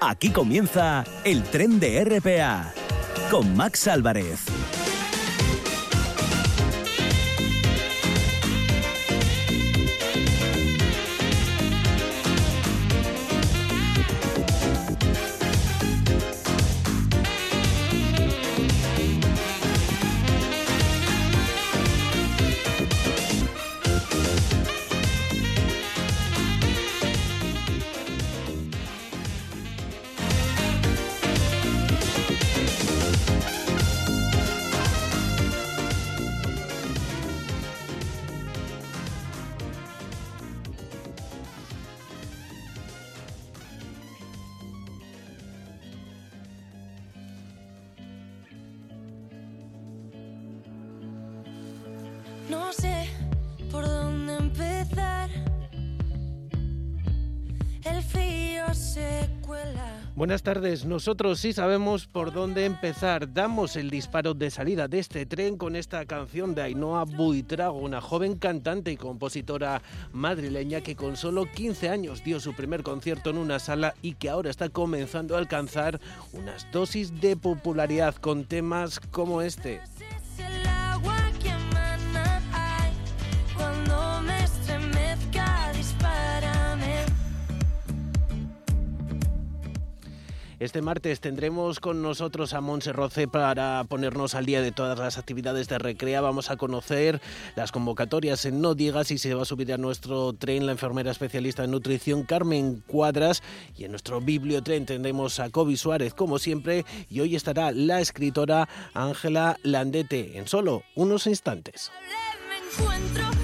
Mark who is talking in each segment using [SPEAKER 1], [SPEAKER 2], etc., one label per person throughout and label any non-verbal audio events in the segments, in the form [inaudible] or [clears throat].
[SPEAKER 1] Aquí comienza el tren de RPA con Max Álvarez.
[SPEAKER 2] Buenas tardes, nosotros sí sabemos por dónde empezar. Damos el disparo de salida de este tren con esta canción de Ainhoa Buitrago, una joven cantante y compositora madrileña que con solo 15 años dio su primer concierto en una sala y que ahora está comenzando a alcanzar unas dosis de popularidad con temas como este. Este martes tendremos con nosotros a Monse Roce para ponernos al día de todas las actividades de Recrea. Vamos a conocer las convocatorias en No Digas y se va a subir a nuestro tren la enfermera especialista en nutrición Carmen Cuadras y en nuestro bibliotren tendremos a Kobe Suárez como siempre y hoy estará la escritora Ángela Landete en solo unos instantes. Para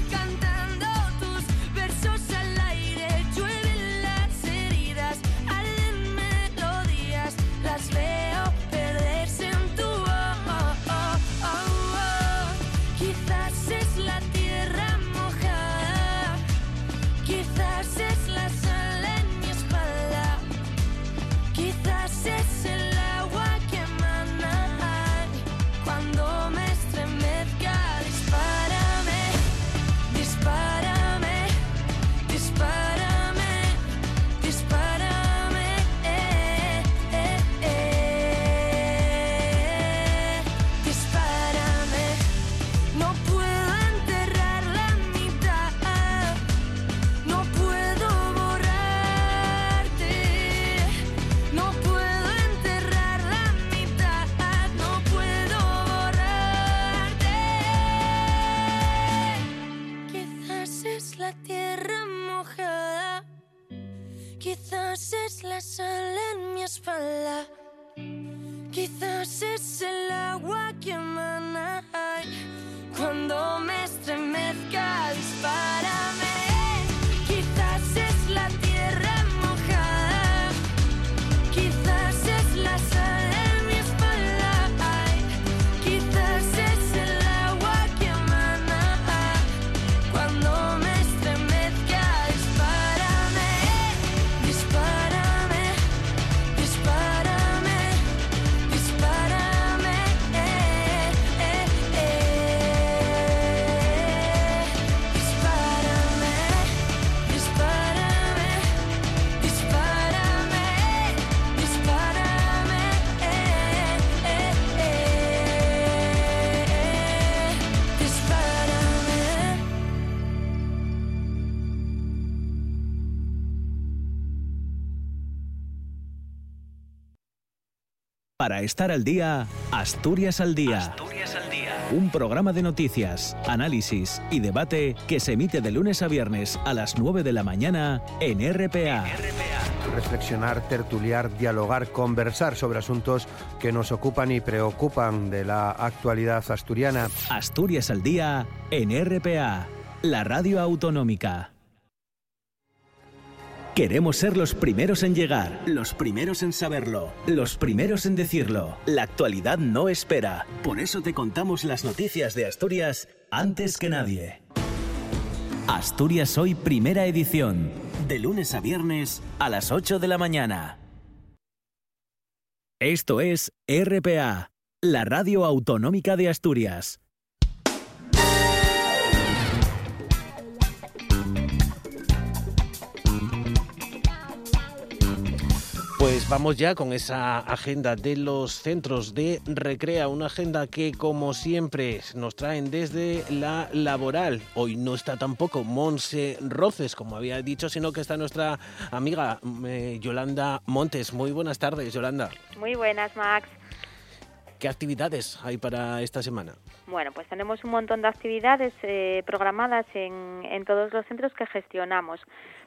[SPEAKER 2] estar al día, Asturias al día. Asturias al día. Un programa de noticias, análisis y debate que se emite de lunes a viernes a las 9 de la mañana en RPA.
[SPEAKER 3] Reflexionar, tertuliar, dialogar, conversar sobre asuntos que nos ocupan y preocupan de la actualidad asturiana.
[SPEAKER 1] Asturias al día en RPA, la radio autonómica. Queremos ser los primeros en llegar, los primeros en saberlo, los primeros en decirlo. La actualidad no espera. Por eso te contamos las noticias de Asturias antes que nadie. Asturias Hoy Primera Edición. De lunes a viernes a las 8 de la mañana. Esto es RPA, la radio autonómica de Asturias.
[SPEAKER 4] Pues vamos ya con esa agenda de los centros de recrea, una agenda que como siempre nos traen desde la laboral. Hoy no está tampoco Monse Roces, como había dicho, sino que está nuestra amiga eh, Yolanda Montes. Muy buenas tardes, Yolanda.
[SPEAKER 5] Muy buenas, Max.
[SPEAKER 4] ¿Qué actividades hay para esta semana?
[SPEAKER 5] Bueno, pues tenemos un montón de actividades eh, programadas en, en, todos los centros que gestionamos.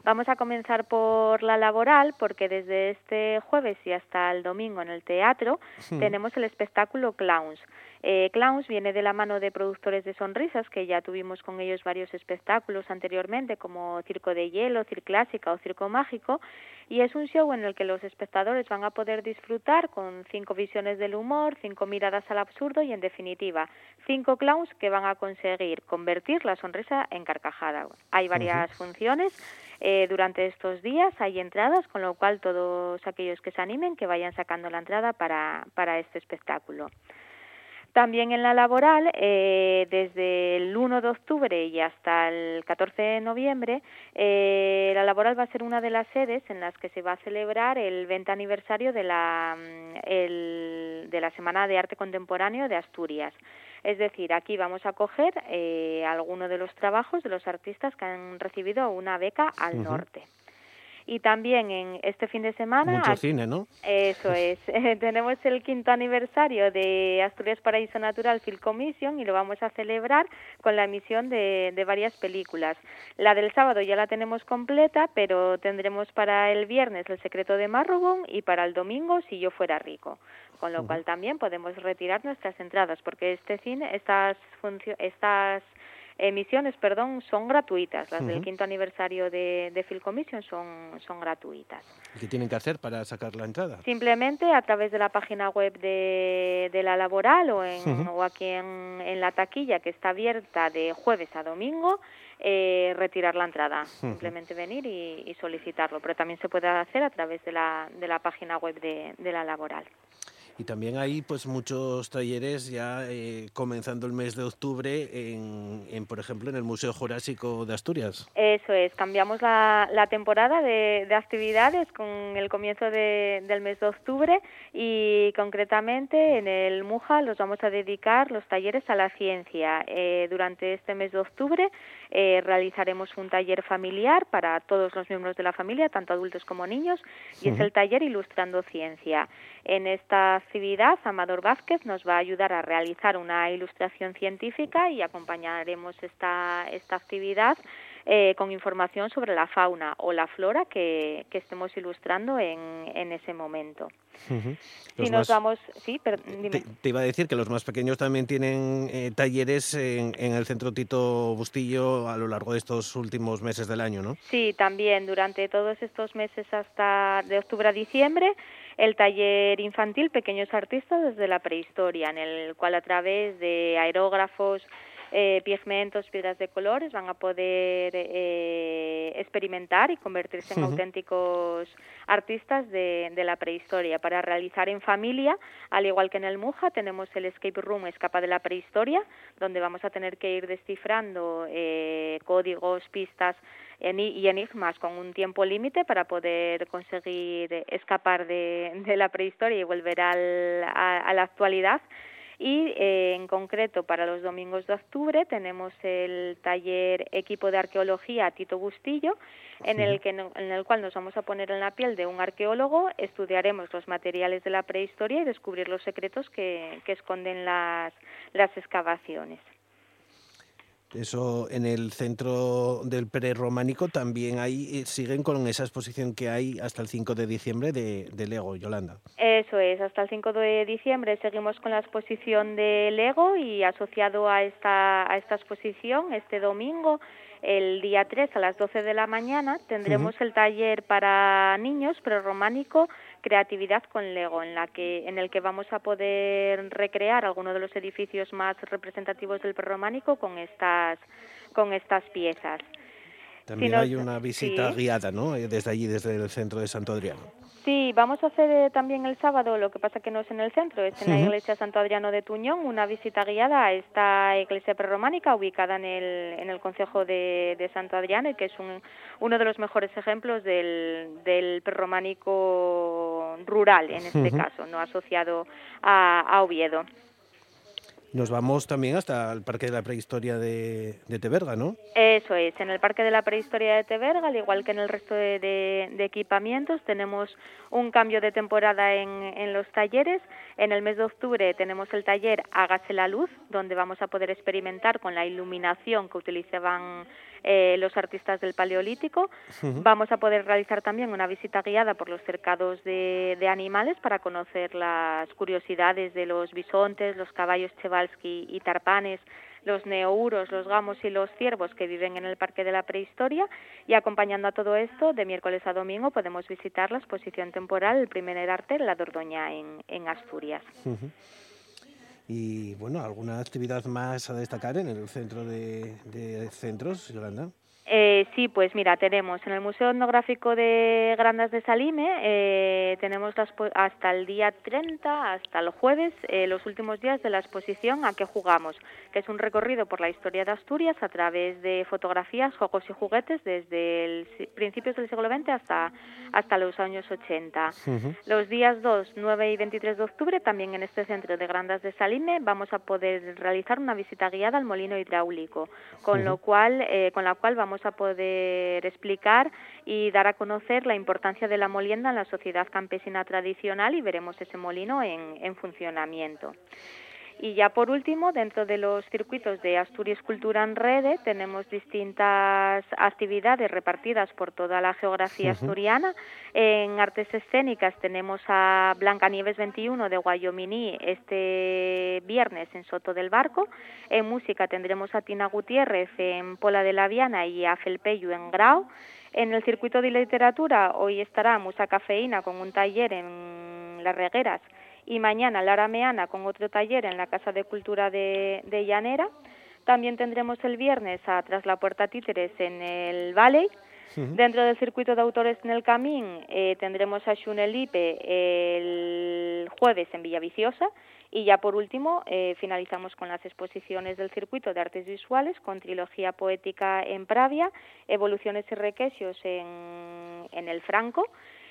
[SPEAKER 5] Vamos a comenzar por la laboral, porque desde este jueves y hasta el domingo en el teatro tenemos el espectáculo Clowns. Eh, Clowns viene de la mano de productores de sonrisas, que ya tuvimos con ellos varios espectáculos anteriormente, como Circo de Hielo, Circo Clásica o Circo Mágico, y es un show en el que los espectadores van a poder disfrutar con cinco visiones del humor, cinco miradas al absurdo y, en definitiva, cinco clowns que van a conseguir convertir la sonrisa en carcajada. Hay varias funciones. Eh, durante estos días hay entradas, con lo cual todos aquellos que se animen que vayan sacando la entrada para, para este espectáculo. También en la laboral, eh, desde el 1 de octubre y hasta el 14 de noviembre, eh, la laboral va a ser una de las sedes en las que se va a celebrar el 20 aniversario de la, mm, el, de la Semana de Arte Contemporáneo de Asturias. Es decir, aquí vamos a coger eh, algunos de los trabajos de los artistas que han recibido una beca al norte. Y también en este fin de semana...
[SPEAKER 4] Mucho cine, ¿no?
[SPEAKER 5] Eso [laughs] es. [laughs] tenemos el quinto aniversario de Asturias Paraíso Natural Film Commission y lo vamos a celebrar con la emisión de, de varias películas. La del sábado ya la tenemos completa, pero tendremos para el viernes El secreto de Marrobón y para el domingo Si yo fuera rico. Con lo cual también podemos retirar nuestras entradas porque este cine, estas, estas emisiones, perdón, son gratuitas. Las del quinto aniversario de, de Commission son, son gratuitas.
[SPEAKER 4] ¿Qué tienen que hacer para sacar la entrada?
[SPEAKER 5] Simplemente a través de la página web de, de la laboral o, en, o aquí en, en, la taquilla que está abierta de jueves a domingo. Eh, retirar la entrada, simplemente venir y, y, solicitarlo, pero también se puede hacer a través de la, de la página web de, de la laboral.
[SPEAKER 4] Y también hay pues muchos talleres ya eh, comenzando el mes de octubre en, por ejemplo, en el Museo Jurásico de Asturias.
[SPEAKER 5] Eso es, cambiamos la, la temporada de, de, actividades con el comienzo de, del mes de octubre y concretamente en el MUJA los vamos a dedicar los talleres a la ciencia. Eh, durante este mes de octubre eh, realizaremos un taller familiar para todos los miembros de la familia, tanto adultos como niños, y es el taller Ilustrando Ciencia. En esta actividad, Amador Vázquez nos va a ayudar a realizar una ilustración científica y acompañaremos esta, esta actividad eh, con información sobre la fauna o la flora que, que estemos ilustrando en, en ese momento.
[SPEAKER 4] Uh -huh.
[SPEAKER 5] Si nos
[SPEAKER 4] más,
[SPEAKER 5] vamos, sí, pero dime.
[SPEAKER 4] Te, te, iba a decir que los más pequeños también tienen eh, talleres en, en, el Centro Tito Bustillo a lo largo de estos últimos meses del año, ¿no?
[SPEAKER 5] Sí, también durante todos estos meses hasta de octubre a diciembre el taller infantil Pequeños Artistas desde la prehistoria, en el cual a través de aerógrafos, eh, pigmentos, piedras de colores, van a poder eh, experimentar y convertirse en uh -huh. auténticos artistas de, de, la prehistoria. Para realizar en familia, al igual que en el MUJA, tenemos el Escape Room Escapa de la Prehistoria, donde vamos a tener que ir descifrando eh, códigos, pistas y enigmas con un tiempo límite para poder conseguir escapar de, de la prehistoria y volver al, a, a la actualidad y eh, en concreto para los domingos de octubre tenemos el taller equipo de arqueología Tito Bustillo en el que en el cual nos vamos a poner en la piel de un arqueólogo estudiaremos los materiales de la prehistoria y descubrir los secretos que, que esconden las, las excavaciones
[SPEAKER 4] eso en el centro del prerrománico también hay, siguen con esa exposición que hay hasta el 5 de diciembre de, de, Lego, Yolanda.
[SPEAKER 5] Eso es, hasta el 5 de diciembre seguimos con la exposición de Lego y asociado a esta, a esta exposición este domingo el día 3 a las 12 de la mañana tendremos uh -huh. el taller para niños prerrománico creatividad con Lego en la que en el que vamos a poder recrear algunos de los edificios más representativos del prerrománico con estas con estas piezas.
[SPEAKER 4] También si nos, hay una visita sí. guiada, ¿no? Desde allí, desde el centro de Santo Adriano.
[SPEAKER 5] Sí, vamos a hacer eh, también el sábado, lo que pasa que no es en el centro, es en la iglesia Santo Adriano de Tuñón, una visita guiada a esta iglesia prerrománica ubicada en el, en el concejo de, de Santo Adriano y que es un, uno de los mejores ejemplos del, del prerrománico rural en este caso, no asociado a Oviedo.
[SPEAKER 4] Nos vamos también hasta el Parque de la Prehistoria de, de, Teberga, ¿no?
[SPEAKER 5] Eso es, en el Parque de la Prehistoria de Teberga, al igual que en el resto de, equipamientos, tenemos un cambio de temporada en, en, los talleres. En el mes de octubre tenemos el taller Hágase la Luz, donde vamos a poder experimentar con la iluminación que utilizaban eh, los artistas del Paleolítico. Vamos a poder realizar también una visita guiada por los cercados de, animales para conocer las curiosidades de los bisontes, los caballos Chevalsky y tarpanes, los neouros, los gamos y los ciervos que viven en el Parque de la Prehistoria y acompañando a todo esto, de miércoles a domingo podemos visitar la exposición temporal El primer arte, La Dordoña en, Asturias.
[SPEAKER 4] Y bueno, ¿alguna actividad más a destacar en el centro de, centros, Yolanda?
[SPEAKER 5] Eh, sí, pues mira, tenemos en el Museo Etnográfico de Grandas de Salime, eh, tenemos hasta el día 30, hasta el jueves, eh, los últimos días de la exposición A qué jugamos, que es un recorrido por la historia de Asturias a través de fotografías, juegos y juguetes desde el, principios del siglo XX hasta, hasta los años 80. Los días 2, 9 y 23 de octubre, también en este centro de Grandas de Salime, vamos a poder realizar una visita guiada al molino hidráulico, con, lo cual, con la cual vamos a poder explicar y dar a conocer la importancia de la molienda en la sociedad campesina tradicional y veremos ese molino en, funcionamiento. Y ya por último, dentro de los circuitos de Asturias Cultura en Rede, tenemos distintas actividades repartidas por toda la geografía asturiana. En artes escénicas tenemos a Blanca Nieves 21 de Guayominí este viernes en Soto del Barco. En música tendremos a Tina Gutiérrez en Pola de la Viana y a Felpeyu en Grau. En el circuito de literatura hoy estará Musa Cafeína con un taller en Las Regueras y mañana Lara Meana con otro taller en la Casa de Cultura de, Llanera. También tendremos el viernes a Tras la Puerta Títeres en el Valley. Dentro del circuito de autores en el Camín eh, tendremos a Xunelipe el jueves en Villaviciosa y ya por último eh, finalizamos con las exposiciones del circuito de artes visuales con trilogía poética en Pravia, evoluciones y requesios en, en el Franco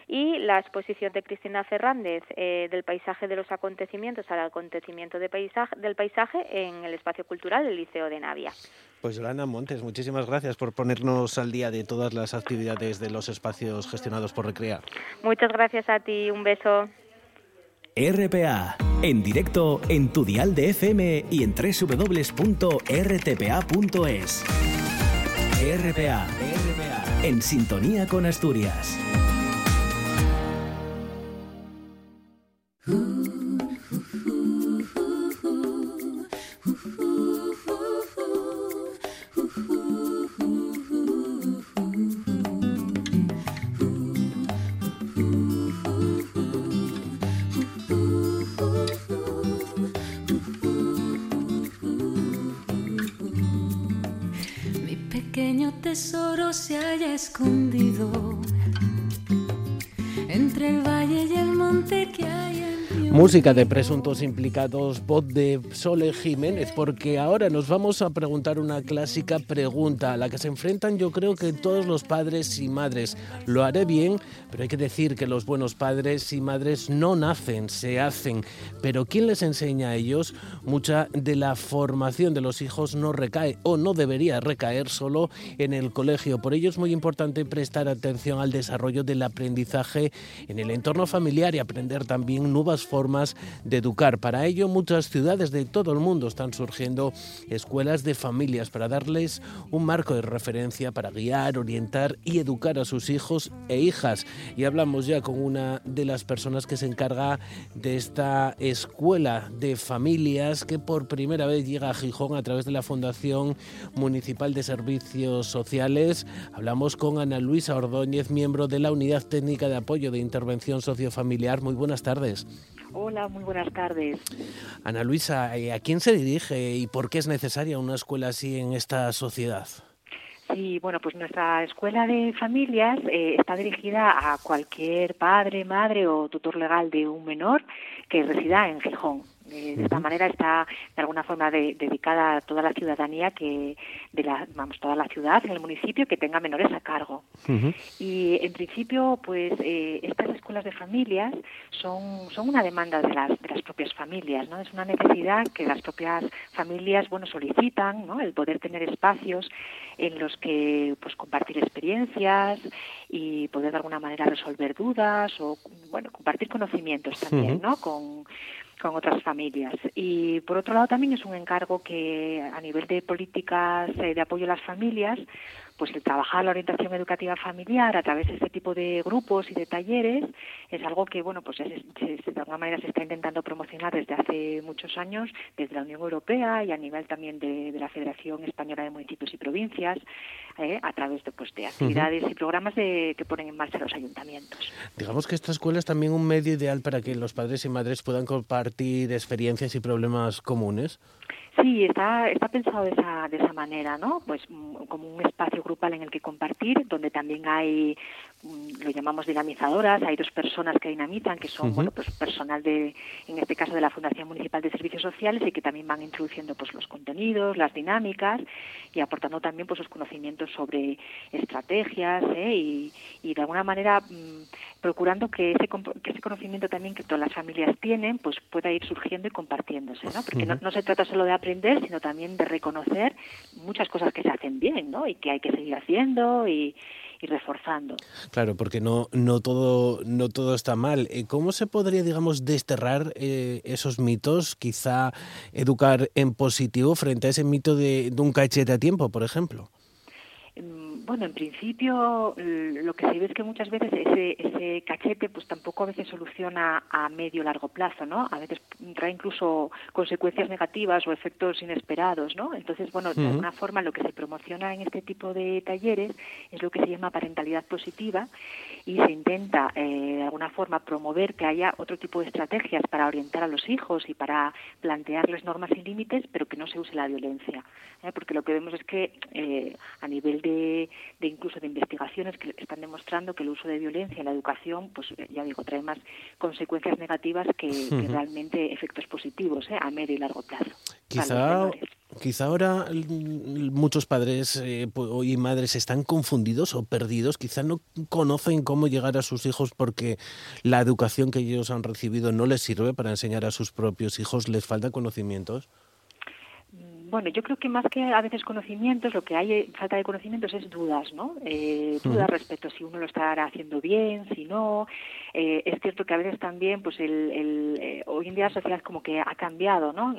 [SPEAKER 5] y la exposición de Cristina Fernández eh, del paisaje de los acontecimientos al acontecimiento de paisaje, del paisaje en el espacio cultural del Liceo de Navia.
[SPEAKER 4] Pues Yolanda Montes, muchísimas gracias por ponernos al día de todas las actividades de los espacios gestionados por Recrear.
[SPEAKER 5] Muchas gracias a ti, un beso.
[SPEAKER 1] RPA, en directo en tu dial de FM y en www.rtpa.es. RPA, RPA, en sintonía con Asturias.
[SPEAKER 6] Tesoro se haya escondido entre el valle y el monte que hay
[SPEAKER 4] Música de presuntos implicados, voz de Sole Jiménez, porque ahora nos vamos a preguntar una clásica pregunta a la que se enfrentan yo creo que todos los padres y madres. Lo haré bien, pero hay que decir que los buenos padres y madres no nacen, se hacen. Pero ¿quién les enseña a ellos? Mucha de la formación de los hijos no recae o no debería recaer solo en el colegio. Por ello es muy importante prestar atención al desarrollo del aprendizaje en el entorno familiar y aprender también nuevas formas de educar. Para ello, muchas ciudades de todo el mundo están surgiendo escuelas de familias para darles un marco de referencia para guiar, orientar y educar a sus hijos e hijas. Y hablamos ya con una de las personas que se encarga de esta escuela de familias que por primera vez llega a Gijón a través de la Fundación Municipal de Servicios Sociales. Hablamos con Ana Luisa Ordóñez, miembro de la Unidad Técnica de Apoyo de Intervención Sociofamiliar. Muy buenas tardes.
[SPEAKER 7] Hola, muy buenas tardes.
[SPEAKER 4] Ana Luisa, eh, ¿a quién se dirige y por qué es necesaria una escuela así en esta sociedad?
[SPEAKER 7] Sí, bueno, pues nuestra escuela de familias eh, está dirigida a cualquier padre, madre o tutor legal de un menor que resida en Gijón. Eh, de esta manera está de alguna forma dedicada a toda la ciudadanía que de la vamos toda la ciudad, en el municipio que tenga menores a cargo. Y en principio, pues eh, estas escuelas de familias son son una demanda de las de las propias familias, ¿no? Es una necesidad que las propias familias, bueno, solicitan, ¿no? El poder tener espacios en los que pues compartir experiencias y poder de alguna manera resolver dudas o bueno compartir conocimientos también no con con otras familias. Y por otro lado también es un encargo que a nivel de políticas eh, de apoyo a las familias, pues el trabajar la orientación educativa familiar a través de este tipo de grupos y de talleres es algo que bueno pues de alguna manera se está intentando promocionar desde hace muchos años desde la Unión Europea y a nivel también de, la Federación Española de Municipios y Provincias eh, a través de pues de actividades y programas de, que ponen en marcha los ayuntamientos.
[SPEAKER 4] Digamos que esta escuela es también un medio ideal para que los padres y madres puedan compartir experiencias y problemas comunes.
[SPEAKER 7] Sí, está, está pensado de esa, de esa manera, ¿no? Pues mm, como un espacio grupal en el que compartir, donde también hay, lo llamamos dinamizadoras, hay dos personas que dinamitan, que son, bueno, pues personal de, en este caso de la Fundación Municipal de Servicios Sociales y que también van introduciendo pues los contenidos, las dinámicas y aportando también pues los conocimientos sobre estrategias ¿eh? y, y de alguna manera mm, procurando que ese, que ese conocimiento también que todas las familias tienen pues pueda ir surgiendo y compartiéndose, ¿no? Porque no, no se trata solo de aprender, sino también de reconocer muchas cosas que se hacen bien, ¿no? Y que hay que seguir haciendo y, reforzando.
[SPEAKER 4] Claro, porque no, no, todo, no todo está mal. Eh, ¿Cómo se podría, digamos, desterrar eh, esos mitos? Quizá educar en positivo frente a ese mito de, de un cachete a tiempo, por ejemplo.
[SPEAKER 7] Bueno, en principio lo que se ve es que muchas veces ese, ese cachete pues tampoco a veces soluciona a medio largo plazo, ¿no? A veces trae incluso consecuencias negativas o efectos inesperados, ¿no? Entonces, bueno, de alguna forma lo que se promociona en este tipo de talleres es lo que se llama parentalidad positiva y se intenta eh, de alguna forma promover que haya otro tipo de estrategias para orientar a los hijos y para plantearles normas y límites, pero que no se use la violencia, ¿eh? porque lo que vemos es que eh, a nivel de, de, incluso de investigaciones que están demostrando que el uso de violencia en la educación, pues ya digo, trae más consecuencias negativas que, realmente efectos positivos a medio y largo plazo.
[SPEAKER 4] Quizá Quizá ahora muchos padres eh, y madres están confundidos o perdidos, quizá no conocen cómo llegar a sus hijos porque la educación que ellos han recibido no les sirve para enseñar a sus propios hijos, les falta conocimientos.
[SPEAKER 7] Bueno, yo creo que más que a veces conocimientos, lo que hay eh, falta de conocimientos es dudas, ¿no? Eh, dudas respecto a si uno lo estará haciendo bien, si no. Eh, es cierto que a veces también, pues el, el hoy en día la sociedad como que ha cambiado, ¿no?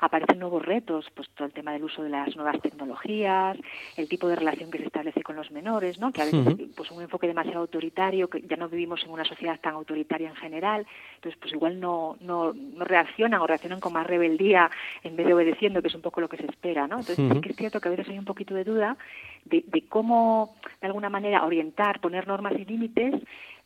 [SPEAKER 7] aparecen nuevos retos, pues todo el tema del uso de las nuevas tecnologías, el tipo de relación que se establece con los menores, ¿no? Que a veces, pues un enfoque demasiado autoritario, que ya no vivimos en una sociedad tan autoritaria en general, entonces pues igual no, no, no reaccionan o reaccionan con más rebeldía en vez de obedeciendo, que es un poco lo que se espera, ¿no? Entonces que es cierto que a veces hay un poquito de duda de, de cómo, de alguna manera, orientar, poner normas y límites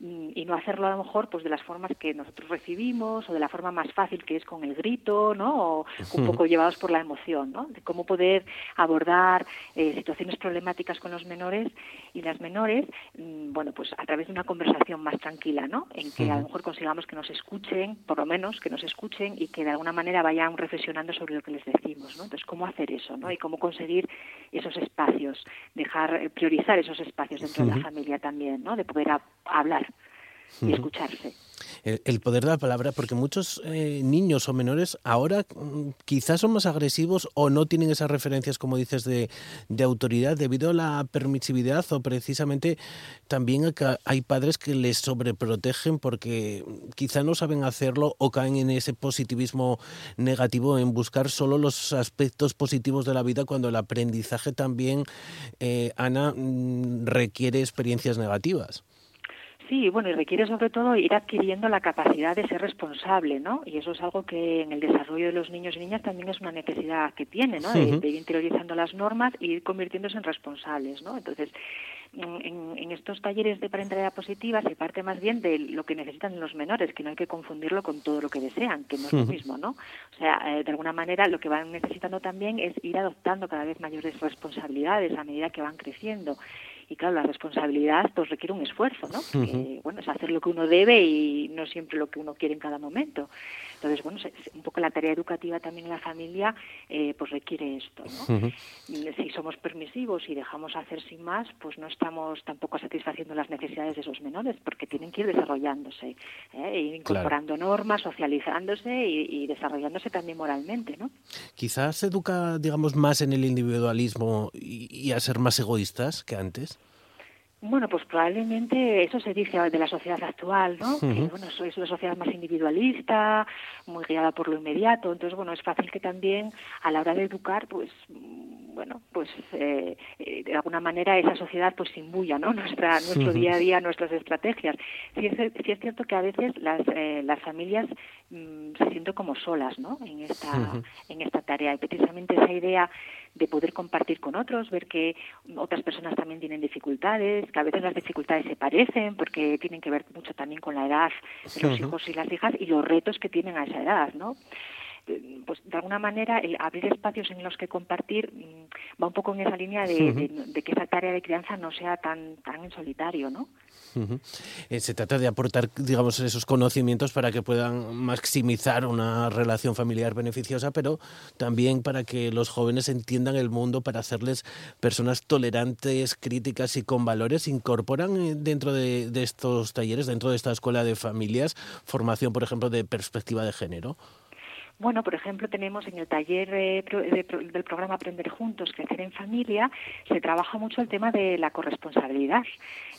[SPEAKER 7] y no hacerlo a lo mejor pues de las formas que nosotros recibimos o de la forma más fácil que es con el grito no o un poco llevados por la emoción no de cómo poder abordar eh, situaciones problemáticas con los menores y las menores mm, bueno pues a través de una conversación más tranquila no en que a lo mejor consigamos que nos escuchen por lo menos que nos escuchen y que de alguna manera vayan reflexionando sobre lo que les decimos no entonces cómo hacer eso no y cómo conseguir esos espacios dejar eh, priorizar esos espacios dentro de la familia también no de poder hablar y escucharse.
[SPEAKER 4] El, poder de la palabra, porque muchos eh, niños o menores ahora mm, quizás son más agresivos o no tienen esas referencias, como dices, de, de autoridad debido a la permisividad o precisamente también hay padres que les sobreprotegen porque quizá no saben hacerlo o caen en ese positivismo negativo en buscar solo los aspectos positivos de la vida cuando el aprendizaje también, eh, Ana, mm, requiere experiencias negativas.
[SPEAKER 7] Sí, bueno, y requiere sobre todo ir adquiriendo la capacidad de ser responsable, ¿no? Y eso es algo que en el desarrollo de los niños y niñas también es una necesidad que tiene, ¿no? De, ir interiorizando las normas y ir convirtiéndose en responsables, ¿no? Entonces, en, estos talleres de parentalidad positiva se parte más bien de lo que necesitan los menores, que no hay que confundirlo con todo lo que desean, que no es lo mismo, ¿no? O sea, eh, de alguna manera lo que van necesitando también es ir adoptando cada vez mayores responsabilidades a medida que van creciendo y claro, la responsabilidad pues requiere un esfuerzo, ¿no? [laughs] bueno, es hacer lo que uno debe y no siempre lo que uno quiere en cada momento. Entonces, bueno, un poco la tarea educativa también en la familia eh, pues requiere esto, ¿no? Si somos permisivos y dejamos hacer sin más, pues no estamos tampoco satisfaciendo las necesidades de esos menores, porque tienen que ir desarrollándose, ¿eh? e incorporando normas, socializándose y, desarrollándose también moralmente, ¿no?
[SPEAKER 4] Quizás educa, digamos, más en el individualismo y a ser más egoístas que antes.
[SPEAKER 7] Bueno, pues probablemente eso se dice de la sociedad actual, ¿no? Que, bueno, es una sociedad más individualista, muy guiada por lo inmediato. Entonces, bueno, es fácil que también a la hora de educar, pues, bueno, pues eh, eh, de alguna manera esa sociedad pues imbuya, ¿no? Nuestra, nuestro día a día, nuestras estrategias. Sí es, cierto que a veces las, eh, las familias mm, se sienten como solas, ¿no? En esta, en esta tarea. Y precisamente esa idea de poder compartir con otros, ver que otras personas también tienen dificultades, que a veces las dificultades se parecen porque tienen que ver mucho también con la edad de los hijos y las hijas y los retos que tienen a esa edad, ¿no? Eh, pues de alguna manera el abrir espacios en los que compartir mm, va un poco en esa línea de, que esa tarea de crianza no sea tan tan en solitario, ¿no?
[SPEAKER 4] Eh, se trata de aportar, digamos, esos conocimientos para que puedan maximizar una relación familiar beneficiosa, pero también para que los jóvenes entiendan el mundo, para hacerles personas tolerantes, críticas y con valores. Incorporan eh, dentro de, de estos talleres, dentro de esta escuela de familias, formación, por ejemplo, de perspectiva de género.
[SPEAKER 7] Bueno, por ejemplo, tenemos en el taller del programa Aprender Juntos, Crecer en Familia, se trabaja mucho el tema de la corresponsabilidad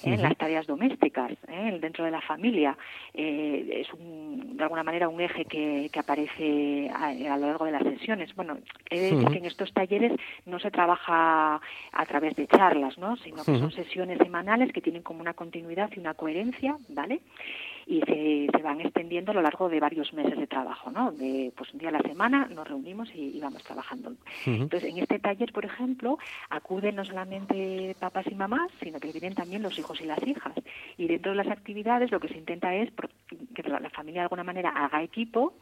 [SPEAKER 7] ¿eh? en las tareas domésticas, ¿eh? dentro de la familia. Eh, es de alguna manera un eje que, aparece a, lo largo de las sesiones. Bueno, he de decir que en estos talleres no se trabaja a través de charlas, ¿no? sino que son sesiones semanales que tienen como una continuidad y una coherencia, ¿vale? Y se, van extendiendo a lo largo de varios meses de trabajo, ¿no? De, pues un día a la semana nos reunimos y, vamos trabajando. Entonces, en este taller, por ejemplo, acuden no solamente papás y mamás, sino que vienen también los hijos y las hijas. Y dentro de las actividades lo que se intenta es que la familia de alguna manera haga equipo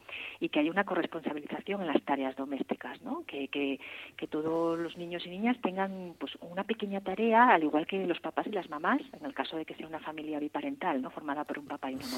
[SPEAKER 7] y que haya una corresponsabilización en las tareas domésticas, ¿no? Que, que, que todos los niños y niñas tengan pues una pequeña tarea, al igual que los papás y las mamás, en el caso de que sea una familia biparental, ¿no? Formada por un papá y una mamá.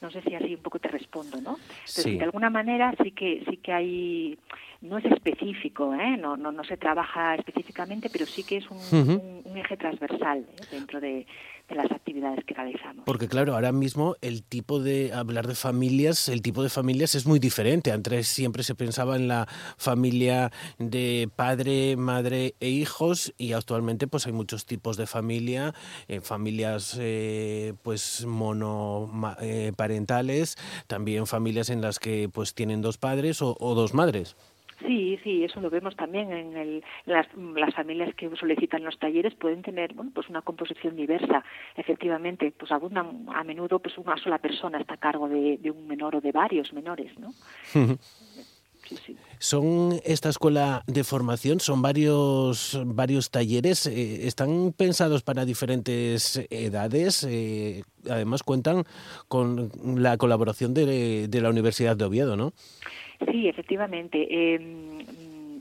[SPEAKER 7] No sé si así un poco te respondo, ¿no? de alguna manera sí que sí que hay no es específico, ¿eh? no, no, no se trabaja específicamente, pero sí que es un, un, eje transversal ¿eh? dentro de, de las actividades que realizamos.
[SPEAKER 4] Porque claro, ahora mismo el tipo de hablar de familias, el tipo de familias es muy diferente. Antes siempre se pensaba en la familia de padre, madre e hijos y actualmente pues hay muchos tipos de familia, eh, familias eh, pues monoparentales, eh, también familias en las que pues tienen dos padres o dos madres.
[SPEAKER 7] Sí, sí, eso lo vemos también en el, las, las familias que solicitan los talleres pueden tener, bueno, pues una composición diversa. Efectivamente, pues abundan a menudo pues una sola persona está a cargo de, de un menor o de varios menores, ¿no? [laughs]
[SPEAKER 4] Son esta escuela de formación, son varios varios talleres, eh, están pensados para diferentes edades. Eh, además cuentan con la colaboración de, de la Universidad de Oviedo, ¿no?
[SPEAKER 7] Sí, efectivamente. Eh,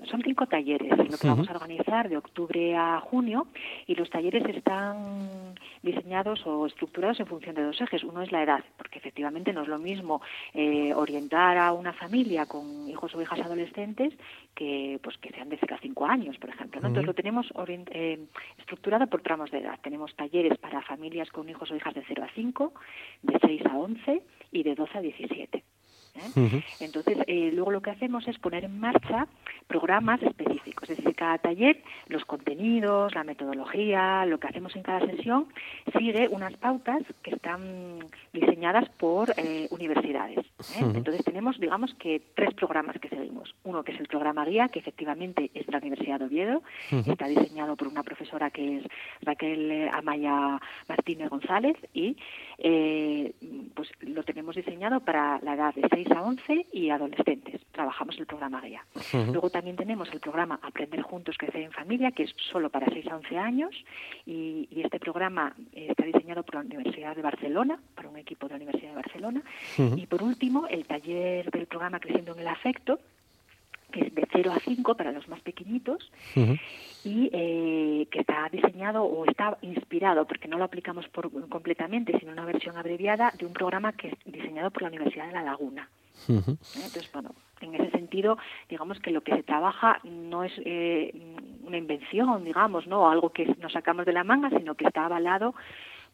[SPEAKER 7] son cinco talleres lo que vamos a organizar de octubre a junio y los talleres están diseñados o estructurados en función de dos ejes. Uno es la edad, porque efectivamente no es lo mismo eh, orientar a una familia con hijos o hijas adolescentes que pues que sean de 0 a 5 años, por ejemplo. Entonces lo tenemos eh, estructurado por tramos de edad. Tenemos talleres para familias con hijos o hijas de 0 a 5, de 6 a 11 y de 12 a 17. ¿Eh? Entonces, eh, luego lo que hacemos es poner en marcha programas específicos, es decir, cada taller, los contenidos, la metodología, lo que hacemos en cada sesión, sigue unas pautas que están diseñadas por eh, universidades. Entonces, tenemos, digamos, que tres programas que seguimos. Uno que es el programa guía, que efectivamente es de la Universidad de Oviedo, está diseñado por una profesora que es Raquel Amaya Martínez González y pues lo tenemos diseñado para la edad de 6 a 11 y adolescentes. Trabajamos el programa guía. Luego también tenemos el programa Aprender Juntos, Crecer en Familia, que es solo para 6 a 11 años y, este programa está diseñado por la Universidad de Barcelona, para un equipo de la Universidad de Barcelona. Y por último, el taller del programa Creciendo en el Afecto, que es de 0 a 5 para los más pequeñitos y eh, que está diseñado o está inspirado, porque no lo aplicamos por, completamente, sino una versión abreviada de un programa que es diseñado por la Universidad de La Laguna. Entonces, bueno, en ese sentido, digamos que lo que se trabaja no es eh, una invención, digamos, no algo que nos sacamos de la manga, sino que está avalado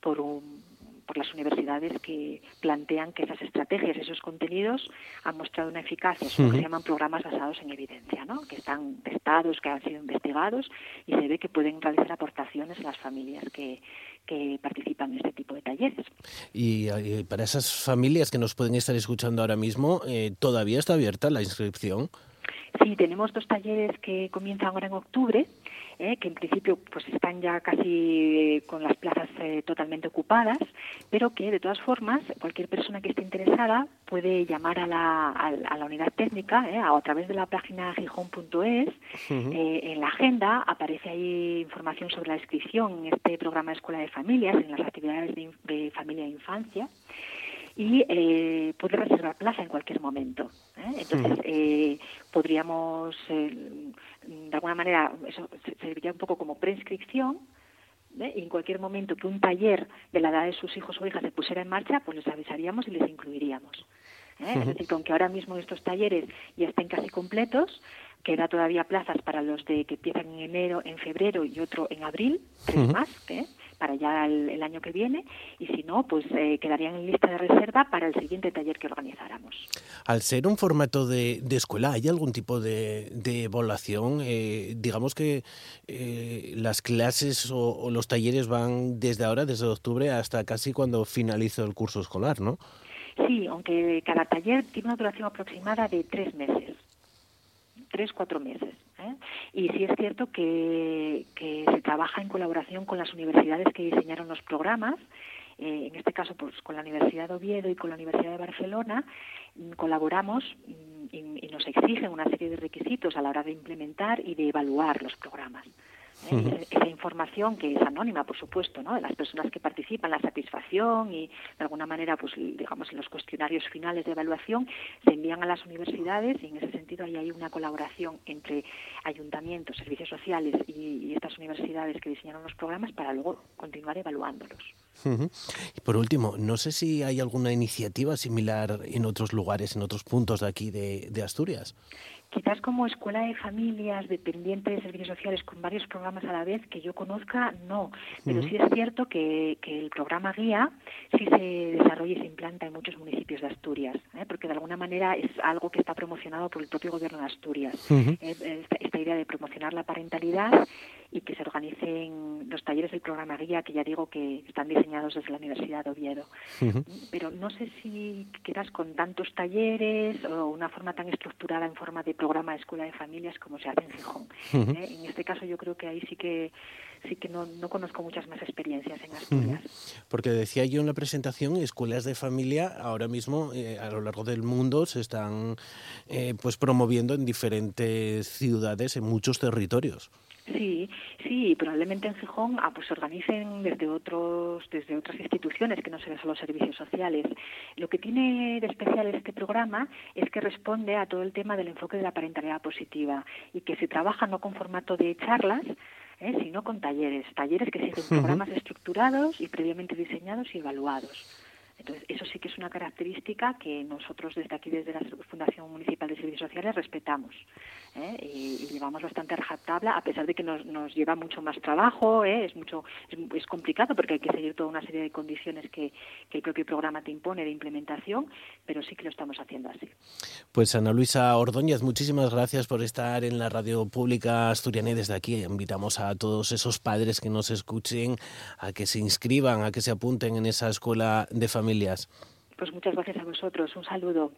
[SPEAKER 7] por un por las universidades que plantean que esas estrategias, esos contenidos han mostrado una eficacia, son lo que se llaman programas basados en evidencia, ¿no? que están testados, que han sido investigados y se ve que pueden realizar aportaciones a las familias que, que participan en este tipo de talleres.
[SPEAKER 4] Y, eh, para esas familias que nos pueden estar escuchando ahora mismo, eh, ¿todavía está abierta la inscripción?
[SPEAKER 7] Sí, tenemos dos talleres que comienzan ahora en octubre ¿eh? que en principio pues están ya casi eh, con las plazas eh, totalmente ocupadas, pero que de todas formas cualquier persona que esté interesada puede llamar a la, a, la unidad técnica a, a, través de la página gijón.es. en la agenda aparece ahí información sobre la inscripción en este programa de Escuela de Familias, en las actividades de, de familia e infancia y eh, puede reservar plaza en cualquier momento. ¿eh? Entonces, eh, podríamos, eh, de alguna manera, eso serviría un poco como preinscripción. ¿eh? Y en cualquier momento que un taller de la edad de sus hijos o hijas se pusiera en marcha, pues les avisaríamos y les incluiríamos. ¿eh? Es decir, que aunque ahora mismo estos talleres ya estén casi completos, queda todavía plazas para los de que empiezan en enero, en febrero y otro en abril, tres más, ¿eh? Para ya el, año que viene y si no, pues eh, quedarían en lista de reserva para el siguiente taller que organizáramos.
[SPEAKER 4] Al ser un formato de, escuela, ¿hay algún tipo de, evaluación? Eh, digamos que eh, las clases o, los talleres van desde ahora, desde octubre, hasta casi cuando finaliza el curso escolar, ¿no?
[SPEAKER 7] Sí, aunque cada taller tiene una duración aproximada de tres meses, tres, cuatro meses. ¿eh? Y sí es cierto que, se trabaja en colaboración con las universidades que diseñaron los programas. Eh, en este caso, pues con la Universidad de Oviedo y con la Universidad de Barcelona, mm, colaboramos mm, y nos exigen una serie de requisitos a la hora de implementar y de evaluar los programas. ¿Eh? esa información que es anónima, por supuesto, ¿no? de las personas que participan, la satisfacción y de alguna manera, pues digamos, en los cuestionarios finales de evaluación se envían a las universidades y en ese sentido ahí hay una colaboración entre ayuntamientos, servicios sociales y, estas universidades que diseñaron los programas para luego continuar evaluándolos.
[SPEAKER 4] Y por último, no sé si hay alguna iniciativa similar en otros lugares, en otros puntos de aquí de Asturias.
[SPEAKER 7] Quizás como escuela de familias dependientes de servicios sociales con varios programas a la vez que yo conozca, no. Pero sí es cierto que, el programa guía sí se desarrolla y se implanta en muchos municipios de Asturias, ¿eh? porque de alguna manera es algo que está promocionado por el propio gobierno de Asturias. Eh, esta, idea de promocionar la parentalidad y que se organicen los talleres del programa guía, que ya digo que están diseñados desde la Universidad de Oviedo. Pero no sé si quedas con tantos talleres o una forma tan estructurada en forma de programa de escuela de familias como se hace en Gijón. ¿eh? En este caso yo creo que ahí sí que sí que no, no conozco muchas más experiencias en Asturias.
[SPEAKER 4] Porque decía yo en la presentación, escuelas de familia ahora mismo eh, a lo largo del mundo se están eh, pues promoviendo en diferentes ciudades, en muchos territorios.
[SPEAKER 7] Sí, sí, probablemente en Gijón ah, pues se organicen desde otros, desde otras instituciones que no sean solo servicios sociales. Lo que tiene de especial este programa es que responde a todo el tema del enfoque de la parentalidad positiva y que se trabaja no con formato de charlas, ¿eh? sino con talleres, talleres que siguen programas estructurados y previamente diseñados y evaluados. Entonces, eso sí que es una característica que nosotros desde aquí, desde la Fundación Municipal de Servicios Sociales, respetamos. ¿Eh? Y, llevamos bastante rajatabla, a pesar de que nos, nos lleva mucho más trabajo, ¿eh? es mucho es, complicado porque hay que seguir toda una serie de condiciones que, que, el propio programa te impone de implementación, pero sí que lo estamos haciendo así.
[SPEAKER 4] Pues Ana Luisa Ordóñez, muchísimas gracias por estar en la radio pública asturiana y desde aquí invitamos a todos esos padres que nos escuchen a que se inscriban, a que se apunten en esa escuela de familia
[SPEAKER 7] pues muchas gracias a vosotros. Un saludo.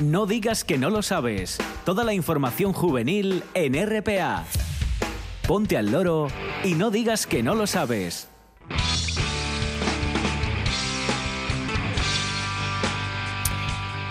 [SPEAKER 1] No digas que no lo sabes. Toda la información juvenil en RPA. Ponte al loro y no digas que no lo sabes.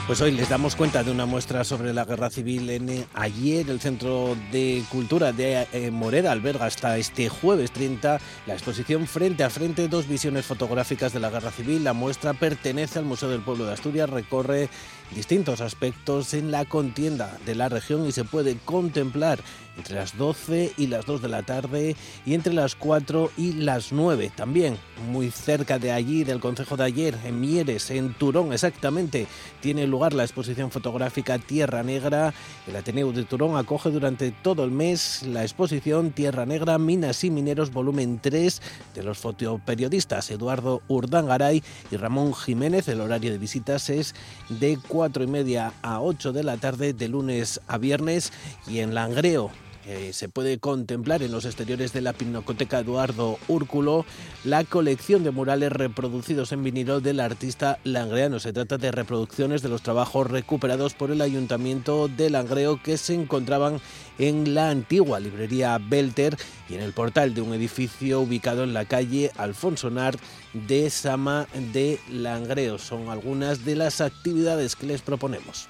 [SPEAKER 4] Pues hoy les damos cuenta de una muestra sobre la guerra civil en ayer. El Centro de Cultura de eh, Moreda alberga hasta este jueves 30 la exposición Frente a Frente, dos visiones fotográficas de la guerra civil. La muestra pertenece al Museo del Pueblo de Asturias, recorre distintos aspectos en la contienda de la región y se puede contemplar entre las 12 y las 2 de la tarde y entre las 4 y las 9. También muy cerca de allí, del Consejo de ayer, en Mieres, en Turón exactamente, tiene lugar la exposición fotográfica Tierra Negra. El Ateneo de Turón acoge durante todo el mes la exposición Tierra Negra, Minas y Mineros, volumen 3 de los fotoperiodistas Eduardo Urdangaray y Ramón Jiménez. El horario de visitas es de 4 y media a 8 de la tarde, de lunes a viernes, y en Langreo se puede contemplar en los exteriores de la Pinacoteca Eduardo Úrculo la colección de murales reproducidos en vinilo del artista langreano. Se trata de reproducciones de los trabajos recuperados por el Ayuntamiento de Langreo que se encontraban en la antigua librería Belter y en el portal de un edificio ubicado en la calle Alfonso Nart de Sama de Langreo. Son algunas de las actividades que les proponemos.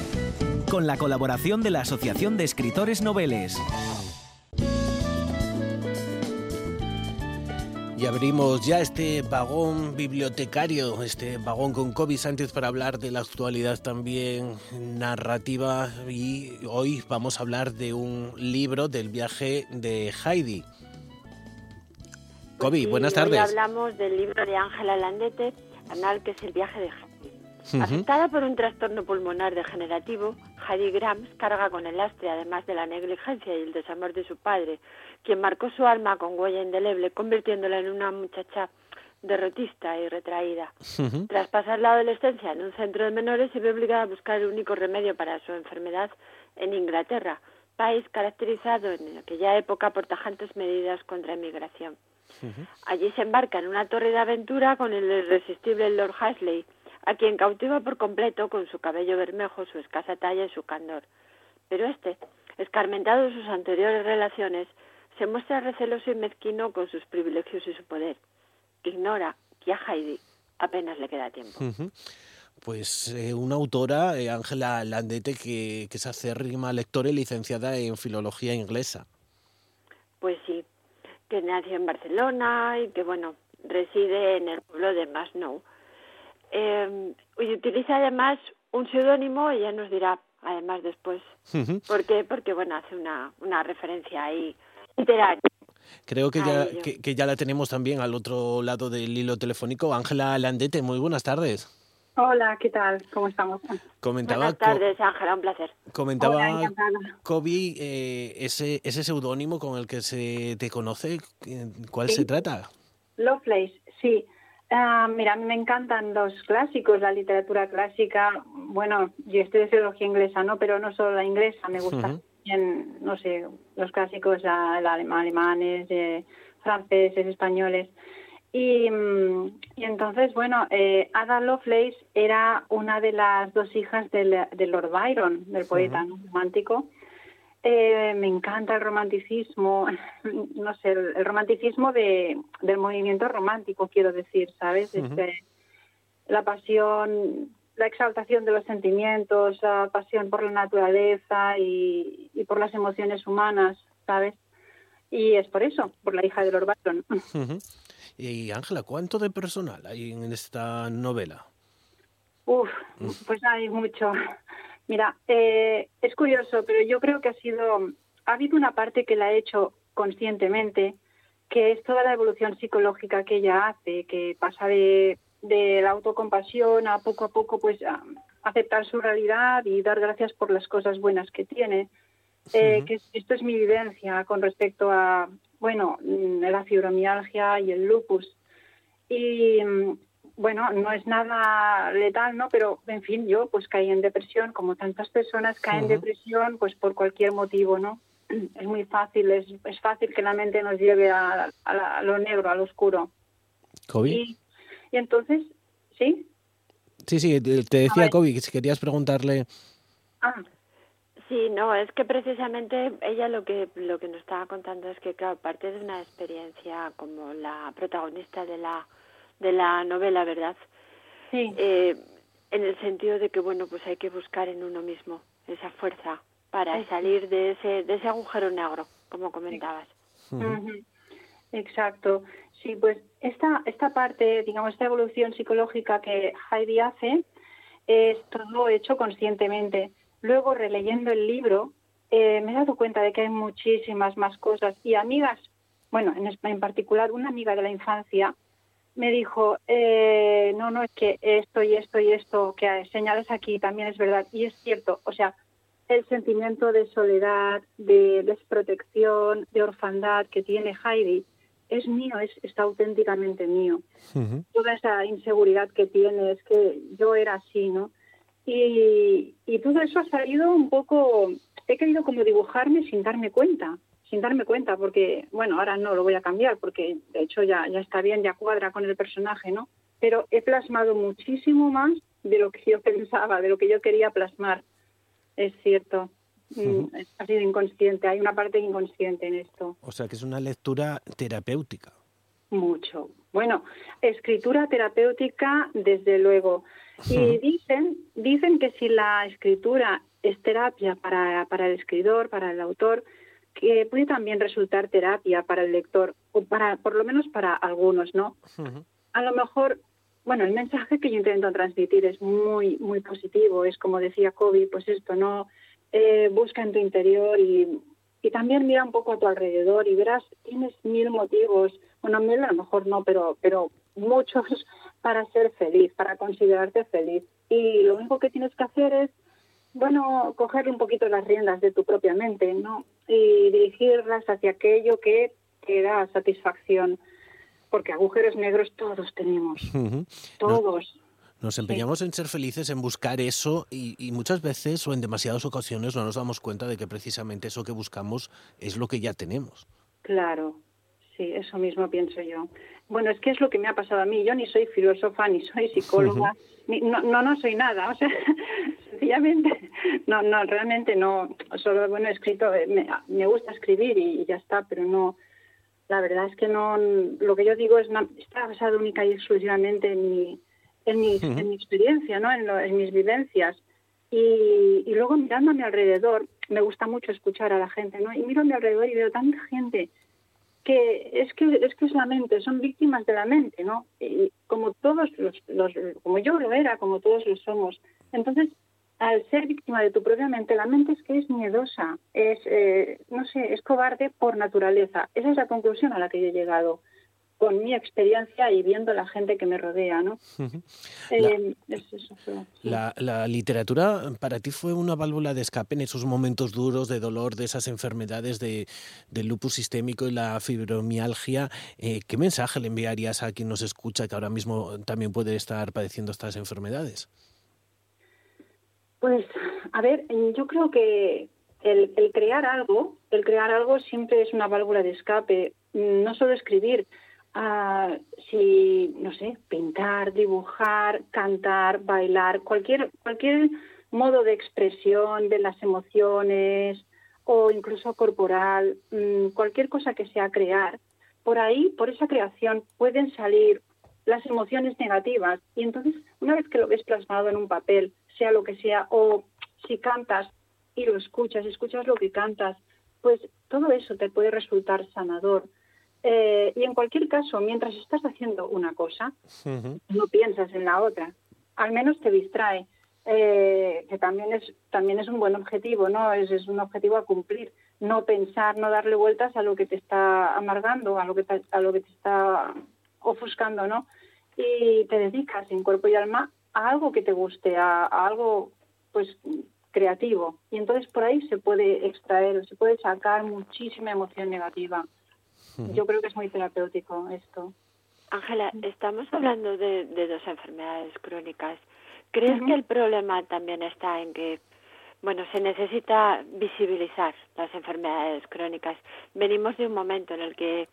[SPEAKER 1] con la colaboración de la Asociación de Escritores Noveles.
[SPEAKER 4] Y abrimos ya este vagón bibliotecario, este vagón con Kobe Sánchez para hablar de la actualidad también narrativa y hoy vamos a hablar de un libro del viaje de Heidi. Kobe, buenas tardes.
[SPEAKER 8] Hoy hablamos del libro de Ángela Landete, Anal, que es el viaje de Heidi. Afectada por un trastorno pulmonar degenerativo, Heidi Grams carga con el lastre, además de la negligencia y el desamor de su padre, quien marcó su alma con huella indeleble, convirtiéndola en una muchacha derrotista y retraída. Tras pasar la adolescencia en un centro de menores, se ve obligada a buscar el único remedio para su enfermedad en Inglaterra, país caracterizado en aquella época por tajantes medidas contra inmigración. Allí se embarca en una torre de aventura con el irresistible Lord Hasley, a quien cautiva por completo con su cabello bermejo, su escasa talla y su candor. Pero este, escarmentado en sus anteriores relaciones, se muestra receloso y mezquino con sus privilegios y su poder. Ignora que a Heidi apenas le queda tiempo.
[SPEAKER 4] Pues eh, una autora, eh, Ángela Landete, que, que es acérrima lectora y licenciada en filología inglesa.
[SPEAKER 8] Pues sí, que nació en Barcelona y que, bueno, reside en el pueblo de Masnou, eh, y utiliza además un seudónimo, ella nos dirá además después. ¿Por qué? Porque, bueno, hace una, una referencia ahí literaria.
[SPEAKER 4] Creo que ya, que, ya la tenemos también al otro lado del hilo telefónico. Ángela Landete, muy buenas tardes.
[SPEAKER 9] Hola, ¿qué tal? ¿Cómo estamos?
[SPEAKER 4] Comentaba
[SPEAKER 8] buenas tardes, Ángela, un placer.
[SPEAKER 4] Comentaba Kobe, eh, ese, ese seudónimo con el que se te conoce, ¿cuál se trata?
[SPEAKER 9] Lovelace, sí. Ah, mira, a mí me encantan los clásicos, la literatura clásica. Bueno, yo estoy de filología inglesa, ¿no? Pero no solo la inglesa, me gusta no sé, los clásicos alemanes, eh, franceses, españoles. Y, mm, y entonces, bueno, eh, Ada Lovelace era una de las dos hijas del, de Lord Byron, del poeta romántico. Eh, me encanta el romanticismo, [laughs] no sé, el, romanticismo de, del movimiento romántico, quiero decir, ¿sabes? este, la pasión, la exaltación de los sentimientos, la pasión por la naturaleza y, y por las emociones humanas, ¿sabes? Y es por eso, por la hija de Lord Byron.
[SPEAKER 4] Y Ángela, ¿cuánto de personal hay en esta novela?
[SPEAKER 9] Uf, mm. pues hay mucho. Mira, eh, es curioso, pero yo creo que ha sido, ha habido una parte que la ha hecho conscientemente, que es toda la evolución psicológica que ella hace, que pasa de, de la autocompasión a poco a poco, pues aceptar su realidad y dar gracias por las cosas buenas que tiene. Eh, que esto es mi vivencia con respecto a, bueno, mm, la fibromialgia y el lupus. Y mm, bueno, no es nada letal, ¿no? Pero, en fin, yo pues caí en depresión, como tantas personas caen en depresión, pues por cualquier motivo, ¿no? [clears throat] Es muy fácil, es, es fácil que la mente nos lleve a, lo negro, a lo oscuro.
[SPEAKER 4] ¿COVID?
[SPEAKER 9] Y, entonces, ¿sí?
[SPEAKER 4] Sí, sí, te decía COVID, si querías preguntarle...
[SPEAKER 9] Ah,
[SPEAKER 8] Sí, no, es que precisamente ella lo que lo que nos estaba contando es que claro, parte de una experiencia como la protagonista de la de la novela, ¿verdad?
[SPEAKER 9] Sí.
[SPEAKER 8] Eh, en el sentido de que bueno, pues hay que buscar en uno mismo esa fuerza para salir de ese de ese agujero negro, como comentabas.
[SPEAKER 9] Exacto. Sí, pues esta esta parte, digamos, esta evolución psicológica que Heidi hace es todo hecho conscientemente Luego, releyendo el libro, eh, me he dado cuenta de que hay muchísimas más cosas. Y amigas, bueno, en, en particular una amiga de la infancia, me dijo, eh, no, no, es que esto y esto y esto que señales aquí también es verdad. Y es cierto, o sea, el sentimiento de soledad, de desprotección, de orfandad que tiene Heidi es mío, es, está auténticamente mío. Toda esa inseguridad que tiene, es que yo era así, ¿no? Y, todo eso ha salido un poco, he querido como dibujarme sin darme cuenta, sin darme cuenta, porque, bueno, ahora no lo voy a cambiar, porque de hecho ya, ya está bien, ya cuadra con el personaje, ¿no? Pero he plasmado muchísimo más de lo que yo [laughs] pensaba, de lo que yo quería plasmar. Es cierto. Mm, ha sido inconsciente, hay una parte inconsciente en esto.
[SPEAKER 4] O sea que es una lectura terapéutica.
[SPEAKER 9] Mucho. Bueno, escritura terapéutica, desde luego. Y dicen, dicen que si la escritura es terapia para, para el escritor, para el autor, que puede también resultar terapia para el lector, o para, por lo menos para algunos, ¿no? A lo mejor, bueno, el mensaje que yo intento transmitir es muy, muy positivo, es como decía Kobe, pues esto, ¿no? Eh, busca en tu interior y, y también mira un poco a tu alrededor y verás, tienes mil motivos, bueno, mil a lo mejor no, pero, pero muchos [laughs] para ser feliz, para considerarte feliz. Y lo único que tienes que hacer es, bueno, coger un poquito las riendas de tu propia mente, ¿no? Y dirigirlas hacia aquello que te da satisfacción. Porque agujeros negros todos tenemos. Todos.
[SPEAKER 4] Nos empeñamos en ser felices, en buscar eso y, y, muchas veces o en demasiadas ocasiones no nos damos cuenta de que precisamente eso que buscamos es lo que ya tenemos.
[SPEAKER 9] Claro, sí, eso mismo pienso yo. Bueno, es que es lo que me ha pasado a mí. Yo ni soy filósofa, ni soy psicóloga, no, no, no soy nada. O sea, [laughs] sencillamente, no, no, realmente no. Solo, bueno, he escrito, eh, me, gusta escribir y, ya está, pero no. La verdad es que no. Lo que yo digo es está basado única y exclusivamente en mi, en mi, en mi experiencia, ¿no? En, en mis vivencias. Y, y luego mirando a mi alrededor, me gusta mucho escuchar a la gente, ¿no? Y miro a mi alrededor y veo tanta gente que es que es que es la mente, son víctimas de la mente, ¿no? Y como todos los, los, como yo lo era, como todos lo somos. Entonces, al ser víctima de tu propia mente, la mente es que es miedosa, es, eh, no sé, es cobarde por naturaleza. Esa es la conclusión a la que yo he llegado con mi experiencia y viendo la gente que me rodea, ¿no?
[SPEAKER 4] Eh, la, la, literatura para ti fue una válvula de escape en esos momentos duros de dolor de esas enfermedades de, del lupus sistémico y la fibromialgia. Eh, ¿Qué mensaje le enviarías a quien nos escucha que ahora mismo también puede estar padeciendo estas enfermedades?
[SPEAKER 9] Pues, a ver, yo creo que el, el crear algo, el crear algo siempre es una válvula de escape. No solo escribir, a si, no sé, pintar, dibujar, cantar, bailar, cualquier, cualquier modo de expresión de las emociones o incluso corporal, mm, cualquier cosa que sea crear, por ahí, por esa creación, pueden salir las emociones negativas. Y entonces, una vez que lo ves plasmado en un papel, sea lo que sea, o si cantas y lo escuchas, escuchas lo que cantas, pues todo eso te puede resultar sanador. Eh, y en cualquier caso, mientras estás haciendo una cosa, no piensas en la otra. Al menos te distrae, eh, que también es también es un buen objetivo, no es, es, un objetivo a cumplir. No pensar, no darle vueltas a lo que te está amargando, a lo que te, a lo que te está ofuscando, ¿no? Y te dedicas en cuerpo y alma a algo que te guste, a, a algo pues creativo. Y entonces por ahí se puede extraer, se puede sacar muchísima emoción negativa. Yo creo que es muy terapéutico esto.
[SPEAKER 8] Ángela, estamos hablando de, dos enfermedades crónicas. ¿Crees que el problema también está en que, bueno, se necesita visibilizar las enfermedades crónicas? Venimos de un momento en el que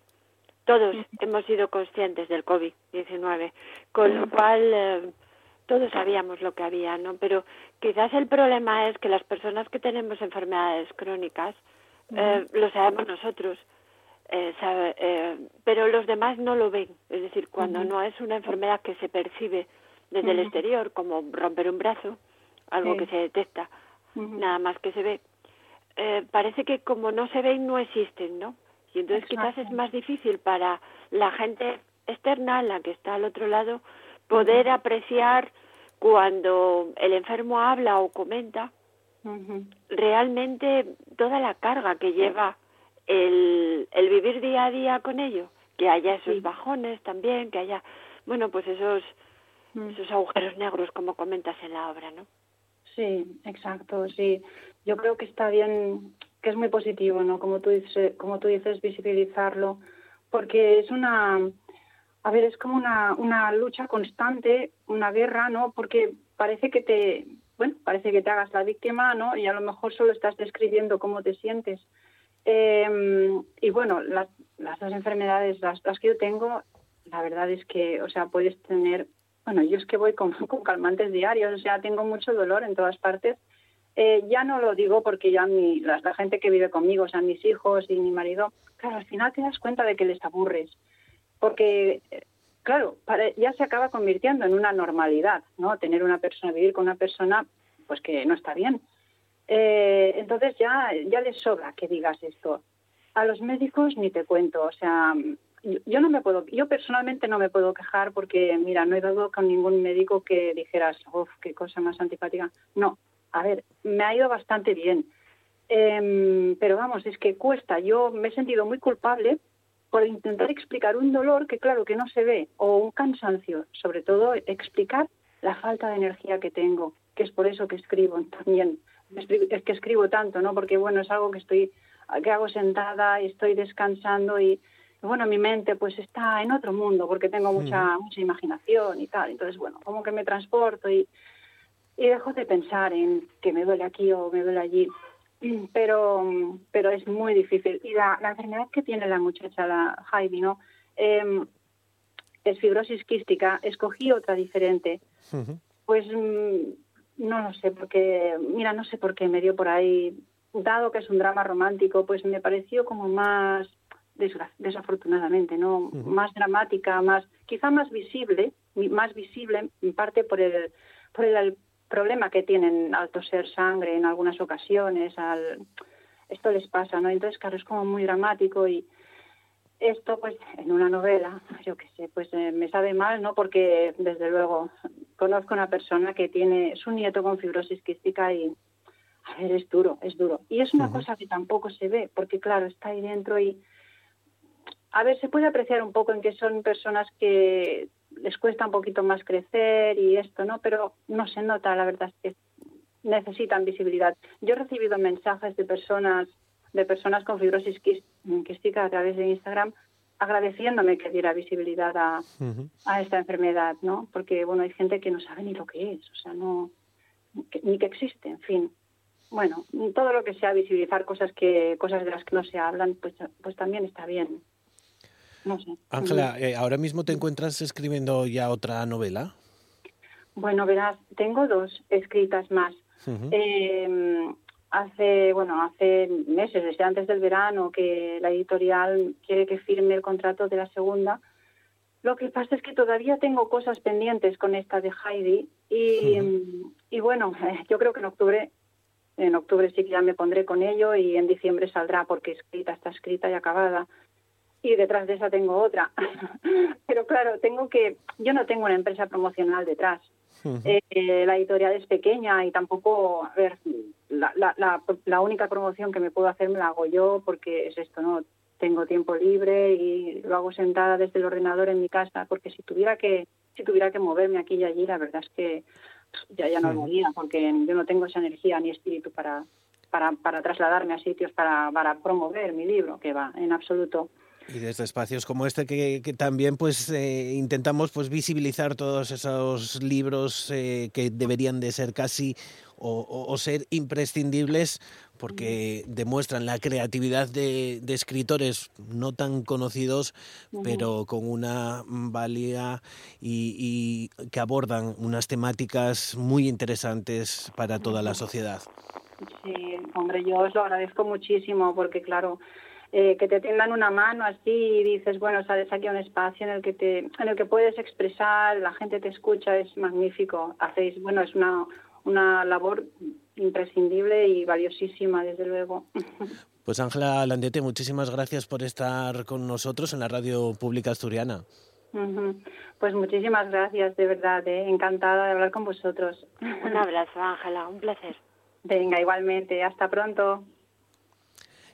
[SPEAKER 8] todos hemos sido conscientes del COVID-19, con lo cual eh, todos sabíamos lo que había, ¿no? Pero quizás el problema es que las personas que tenemos enfermedades crónicas eh, lo sabemos nosotros, eh, eh, pero los demás no lo ven. Es decir, cuando no es una enfermedad que se percibe desde el exterior, como romper un brazo, algo que se detecta, nada más que se ve, eh, parece que como no se ven, no existen, ¿no? Y entonces quizás es más difícil para la gente externa, la que está al otro lado, poder apreciar cuando el enfermo habla o comenta realmente toda la carga que lleva el, el vivir día a día con ello, que haya esos bajones también, que haya, bueno, pues esos, mm. esos agujeros negros como comentas en la obra, ¿no?
[SPEAKER 9] Sí, exacto, sí. Yo creo que está bien, que es muy positivo, ¿no? Como tú dices, como tú dices visibilizarlo, porque es una, a ver, es como una, una lucha constante, una guerra, ¿no? Porque parece que te, bueno, parece que te hagas la víctima, ¿no? Y a lo mejor solo estás describiendo cómo te sientes. Eh, y bueno, las, las dos enfermedades, las, que yo tengo, la verdad es que, o sea, puedes tener, bueno, yo es que voy [laughs] con, calmantes diarios, o sea, tengo mucho dolor en todas partes. Eh, ya no lo digo porque ya mi, la, gente que vive conmigo, o sea, mis hijos y mi marido, claro, al final te das cuenta de que les aburres, porque, claro, para, ya se acaba convirtiendo en una normalidad, ¿no? Tener una persona, vivir con una persona, pues que no está bien. Eh, entonces ya, ya les sobra que digas esto. A los médicos ni te cuento, o sea, yo, no me puedo, yo personalmente no me puedo quejar porque, mira, no he dado con ningún médico que dijeras, uff, qué cosa más antipática. No, a ver, me ha ido bastante bien. Em, pero vamos, es que cuesta. Yo me he sentido muy culpable por intentar explicar un dolor que, claro, que no se ve, o un cansancio, sobre todo explicar la falta de energía que tengo, que es por eso que escribo también es que escribo tanto, ¿no? Porque, bueno, es algo que estoy, que hago sentada y estoy descansando y, bueno, mi mente pues está en otro mundo porque tengo mucha, mucha imaginación y tal. Entonces, bueno, como que me transporto y, y dejo de pensar en que me duele aquí o me duele allí. [clears throat] Pero, pero es muy difícil. Y la, la enfermedad que tiene la muchacha, la Heidi, ¿no? Eh, es fibrosis quística. Escogí otra diferente. Pues mm, no lo sé, porque, mira, no sé por qué me dio por ahí, dado que es un drama romántico, pues me pareció como más, desafortunadamente, ¿no? Más dramática, más, quizá más visible, más visible en parte por el, por el, problema que tienen al toser sangre en algunas ocasiones, al, esto les pasa, ¿no? Entonces, claro, es como muy dramático y, esto pues en una novela, yo qué sé, pues eh, me sabe mal, ¿no? Porque desde luego conozco una persona que tiene su nieto con fibrosis quística y a ver, es duro, es duro. Y es una cosa que tampoco se ve, porque claro, está ahí dentro y a ver, se puede apreciar un poco en que son personas que les cuesta un poquito más crecer y esto, ¿no? Pero no se nota, la verdad es que necesitan visibilidad. Yo he recibido mensajes de personas de personas con fibrosis quística a través de Instagram agradeciéndome que diera visibilidad a, a, esta enfermedad, ¿no? Porque, bueno, hay gente que no sabe ni lo que es, o sea, no, ni que existe, en fin. Bueno, todo lo que sea visibilizar cosas que cosas de las que no se hablan, pues, pues también está bien. No sé.
[SPEAKER 4] Ángela, eh, ¿ahora mismo te encuentras escribiendo ya otra novela?
[SPEAKER 9] Bueno, verás, tengo dos escritas más hace, bueno, hace meses, desde antes del verano, que la editorial quiere que firme el contrato de la segunda. Lo que pasa es que todavía tengo cosas pendientes con esta de Heidi y, y bueno, [laughs] yo creo que en octubre, en octubre sí que ya me pondré con ello y en diciembre saldrá porque escrita está escrita y acabada y detrás de esa tengo otra. [laughs] Pero claro, tengo que, yo no tengo una empresa promocional detrás. Eh, la editorial es pequeña y tampoco, a ver, la, la, la, única promoción que me puedo hacer me la hago yo porque es esto, ¿no? Tengo tiempo libre y lo hago sentada desde el ordenador en mi casa porque si tuviera que si tuviera que moverme aquí y allí, la verdad es que ya ya no lo porque yo no tengo esa energía ni espíritu para para, para trasladarme a sitios para, para promover mi libro, que va, en absoluto.
[SPEAKER 4] Y desde espacios como este que, también pues eh, intentamos pues visibilizar todos esos libros eh, que deberían de ser casi o, ser imprescindibles porque demuestran la creatividad de, escritores no tan conocidos, pero con una valía y, que abordan unas temáticas muy interesantes para toda la sociedad.
[SPEAKER 9] Sí, hombre, yo os lo agradezco muchísimo porque, claro, eh, que te tengan una mano así y dices, bueno, sales aquí a un espacio en el que te, en el que puedes expresar, la gente te escucha, es magnífico. Hacéis, bueno, es una, una labor imprescindible y valiosísima, desde luego.
[SPEAKER 4] Pues Ángela Landete, muchísimas gracias por estar con nosotros en la radio pública asturiana.
[SPEAKER 9] Pues muchísimas gracias, de verdad, ¿eh? encantada de hablar con vosotros.
[SPEAKER 8] Un abrazo, Ángela, un placer.
[SPEAKER 9] Venga, igualmente, hasta pronto.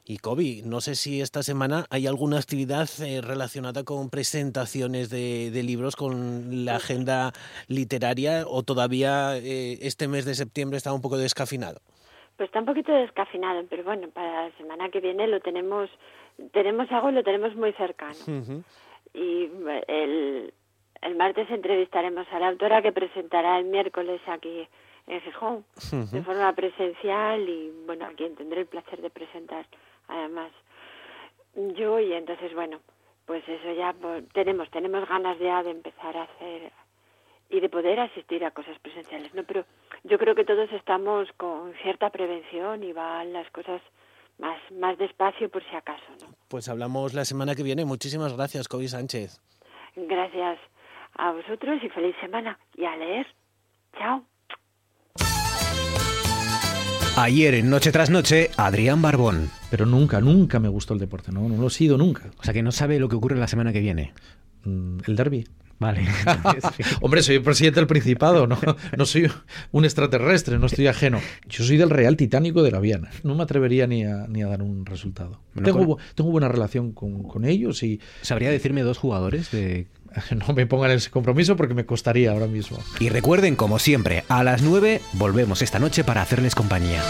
[SPEAKER 4] Y Kobe, no sé si esta semana hay alguna actividad eh, relacionada con presentaciones de, libros, con la agenda literaria, o todavía eh, este mes de septiembre está un poco descafinado.
[SPEAKER 8] Pues está un poquito descafinado, pero bueno, para la semana que viene lo tenemos, tenemos algo y lo tenemos muy cercano. Y el, el martes entrevistaremos a la autora que presentará el miércoles aquí en Gijón, de forma presencial y bueno, a quien tendré el placer de presentar además. Yo y entonces bueno pues eso ya pues, tenemos tenemos ganas ya de empezar a hacer y de poder asistir a cosas presenciales no pero yo creo que todos estamos con cierta prevención y van las cosas más más despacio por si acaso no
[SPEAKER 4] pues hablamos la semana que viene. Muchísimas gracias Kobe Sánchez.
[SPEAKER 8] Gracias a vosotros y feliz semana. Y a leer. Chao
[SPEAKER 1] Ayer en Noche tras Noche, Adrián Barbón.
[SPEAKER 10] Pero nunca, nunca me gustó el deporte, no, no lo he sido nunca.
[SPEAKER 1] O sea que no sabe lo que ocurre la semana que viene.
[SPEAKER 10] Mm, el derby.
[SPEAKER 1] Vale. [laughs]
[SPEAKER 10] Hombre, soy el presidente del Principado, no, no soy un extraterrestre, no estoy ajeno. Yo soy del Real Titánico de la Viana. No me atrevería ni a, ni a dar un resultado. tengo, tengo buena relación con, con ellos y...
[SPEAKER 1] ¿Sabría decirme dos jugadores de [laughs]
[SPEAKER 10] no me pongan ese compromiso porque me costaría ahora mismo.
[SPEAKER 1] Y recuerden, como siempre, a las 9 volvemos esta noche para hacerles compañía.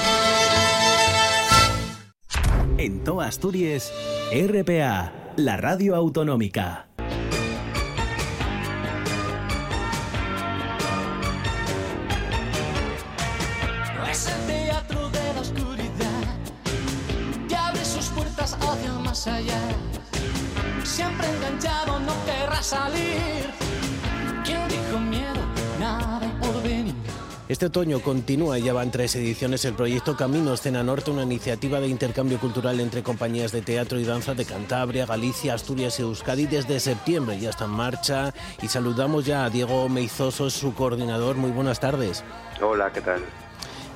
[SPEAKER 1] En todas Asturias, RPA, la radio autonómica.
[SPEAKER 11] Es el teatro de la oscuridad que abre sus puertas hacia más allá siempre enganchado, no querrá salir. ¿Quién dijo miedo? Nada por venir.
[SPEAKER 4] Este otoño continúa, ya van tres ediciones, el proyecto Camino Escena Norte, una iniciativa de intercambio cultural entre compañías de teatro y danza de Cantabria, Galicia, Asturias y Euskadi desde septiembre. Ya está en marcha y saludamos ya a Diego Meizoso, su coordinador. Muy buenas tardes.
[SPEAKER 12] Hola, ¿qué tal?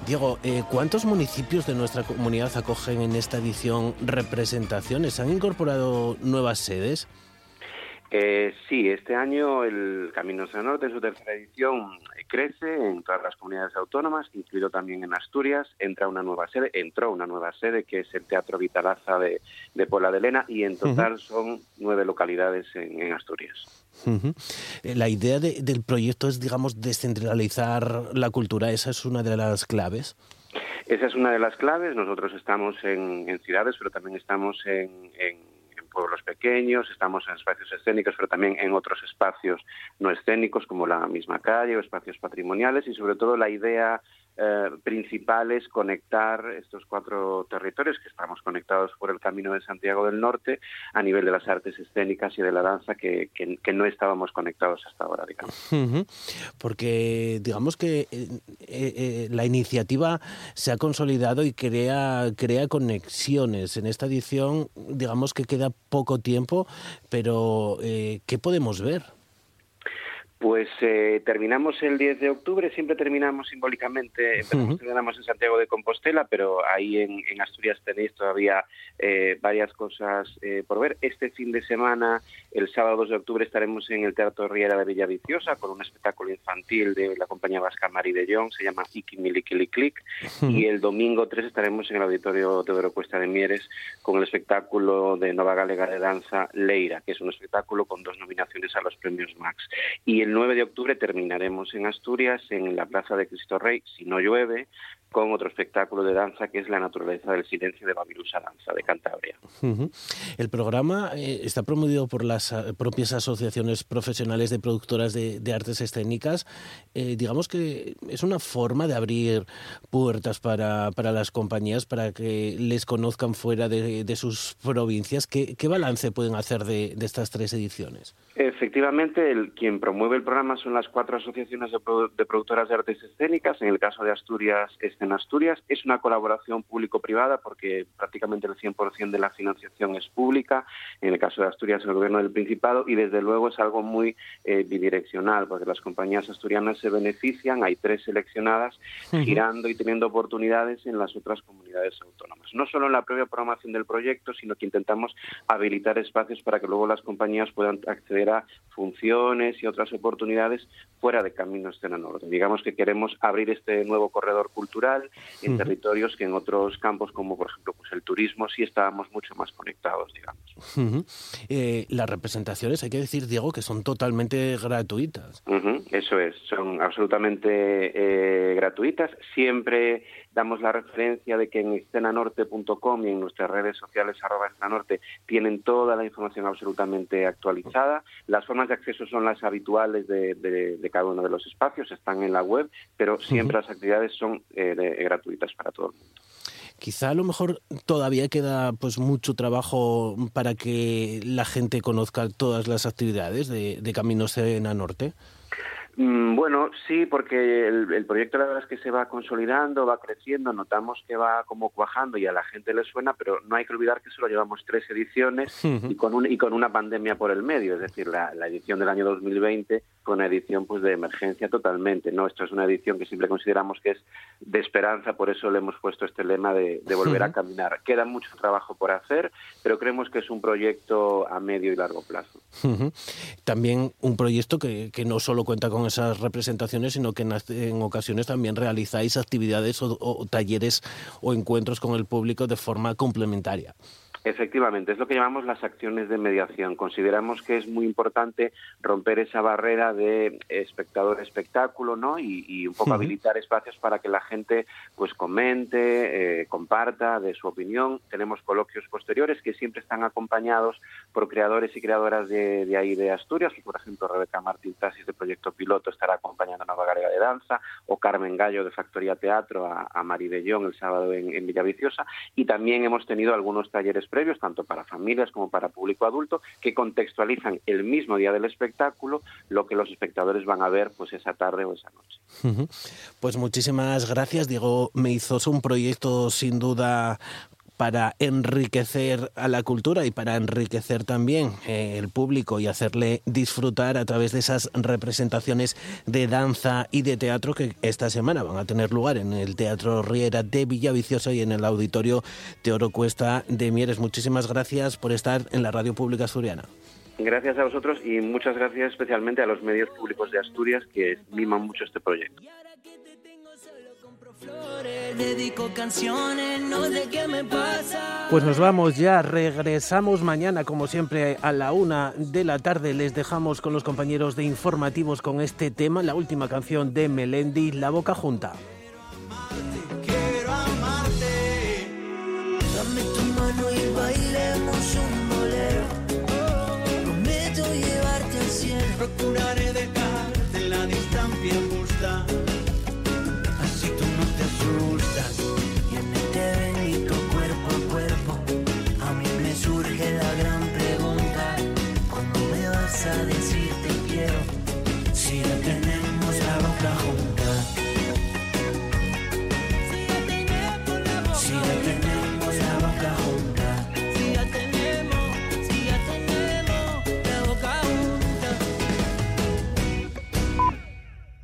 [SPEAKER 4] Diego, eh, ¿cuántos municipios de nuestra comunidad acogen en esta edición representaciones? ¿Han incorporado nuevas sedes?
[SPEAKER 12] Eh, sí, este año el Camino Hacia Norte en su tercera edición crece en todas las comunidades autónomas, incluido también en Asturias. Entra una nueva sede, entró una nueva sede que es el Teatro Vitalaza de, de Pola de Lena y en total son nueve localidades en, Asturias.
[SPEAKER 4] Eh, la idea del proyecto es, digamos, descentralizar la cultura. Esa es una de las claves.
[SPEAKER 12] Esa es una de las claves. Nosotros estamos en, ciudades, pero también estamos en pueblos pequeños, estamos en espacios escénicos, pero también en otros espacios no escénicos como la misma calle o espacios patrimoniales y sobre todo la idea eh, principal es conectar estos cuatro territorios que estamos conectados por el Camino de Santiago del Norte a nivel de las artes escénicas y de la danza que, que, no estábamos conectados hasta ahora.
[SPEAKER 4] Porque digamos que eh, eh, la iniciativa se ha consolidado y crea, crea conexiones. En esta edición, digamos que queda poco tiempo, pero ¿qué podemos ver?
[SPEAKER 12] Pues eh, terminamos el 10 de octubre, siempre terminamos simbólicamente, terminamos en Santiago de Compostela, pero ahí en, Asturias tenéis todavía eh, varias cosas eh, por ver. Este fin de semana, el sábado 2 de octubre, estaremos en el Teatro Riera de Villaviciosa con un espectáculo infantil de la compañía vasca Mari de Jong, se llama Iki Milikili Click, y el domingo 3 estaremos en el Auditorio Teodoro Cuesta de Mieres con el espectáculo de Nova Galega de Danza Leira, que es un espectáculo con dos nominaciones a los premios Max. Y el 9 de octubre terminaremos en Asturias, en la Plaza de Cristo Rey, si no llueve, con otro espectáculo de danza que es La naturaleza del silencio de Babirusa Danza de Cantabria.
[SPEAKER 4] El programa eh, está promovido por las eh, propias asociaciones profesionales de productoras de, artes escénicas. Eh, digamos que es una forma de abrir puertas para, para las compañías para que les conozcan fuera de, sus provincias. ¿Qué, balance pueden hacer de, estas tres ediciones?
[SPEAKER 12] Efectivamente, el, quien promueve el programa son las cuatro asociaciones de, de productoras de artes escénicas. En el caso de Asturias es en Asturias. Es una colaboración público-privada porque prácticamente el 100% de la financiación es pública. En el caso de Asturias, el gobierno del Principado. Y desde luego es algo muy eh, bidireccional porque las compañías asturianas se benefician. Hay tres seleccionadas girando y teniendo oportunidades en las otras comunidades autónomas. No solo en la propia programación del proyecto, sino que intentamos habilitar espacios para que luego las compañías puedan acceder a funciones y otras oportunidades fuera de Camino Escena Norte. Digamos que queremos abrir este nuevo corredor cultural en territorios que en otros campos, como por ejemplo pues el turismo, sí estábamos mucho más conectados, digamos.
[SPEAKER 4] Eh, las representaciones, hay que decir, Diego, que son totalmente gratuitas.
[SPEAKER 12] Eso es, son absolutamente eh, gratuitas. Siempre damos la referencia de que en escenanorte.com y en nuestras redes sociales arroba escenanorte tienen toda la información absolutamente actualizada. Las formas de acceso son las habituales de, cada uno de los espacios, están en la web, pero siempre las actividades son eh, gratuitas para todo el mundo.
[SPEAKER 4] Quizá a lo mejor todavía queda pues mucho trabajo para que la gente conozca todas las actividades de, de Caminos en Norte.
[SPEAKER 12] Mm, bueno, sí, porque el, proyecto la verdad es que se va consolidando, va creciendo, notamos que va como cuajando y a la gente le suena, pero no hay que olvidar que solo llevamos tres ediciones [laughs] y, con y con una pandemia por el medio, es decir, la, la edición del año 2020 fue una edición pues de emergencia totalmente, ¿no? Esto es una edición que siempre consideramos que es de esperanza, por eso le hemos puesto este lema de, volver a caminar. Queda mucho trabajo por hacer, pero creemos que es un proyecto a medio y largo plazo.
[SPEAKER 4] También un proyecto que, que no solo cuenta con esas representaciones, sino que en, ocasiones también realizáis actividades o, talleres o encuentros con el público de forma complementaria.
[SPEAKER 12] Efectivamente, es lo que llamamos las acciones de mediación. Consideramos que es muy importante romper esa barrera de espectador-espectáculo, ¿no? Y, un poco habilitar espacios para que la gente, pues, comente, eh, comparta de su opinión. Tenemos coloquios posteriores que siempre están acompañados por creadores y creadoras de, ahí de Asturias. Por ejemplo, Rebeca Martín Tasis de Proyecto Piloto estará acompañando a Nueva Galega de Danza, o Carmen Gallo de Factoría Teatro a, a Mari Bellón el sábado en, en Villaviciosa. Y también hemos tenido algunos talleres previos, tanto para familias como para público adulto, que contextualizan el mismo día del espectáculo lo que los espectadores van a ver pues esa tarde o esa noche.
[SPEAKER 4] Pues muchísimas gracias, Diego Meizoso, un proyecto sin duda para enriquecer a la cultura y para enriquecer también eh, el público y hacerle disfrutar a través de esas representaciones de danza y de teatro que esta semana van a tener lugar en el Teatro Riera de Villaviciosa y en el Auditorio Teoro Cuesta de Mieres. Muchísimas gracias por estar en la Radio Pública Asturiana.
[SPEAKER 12] Gracias a vosotros y muchas gracias especialmente a los medios públicos de Asturias que miman mucho este proyecto Dedico
[SPEAKER 4] canciones, no sé qué me pasa. Pues nos vamos ya, regresamos mañana como siempre a la una de la tarde. Les dejamos con los compañeros de informativos con este tema, la última canción de Melendi, La Boca Junta. Quiero amarte,
[SPEAKER 13] quiero amarte. Dame tu mano y bailemos un bolero. Prometo llevarte al cielo. Procuraré de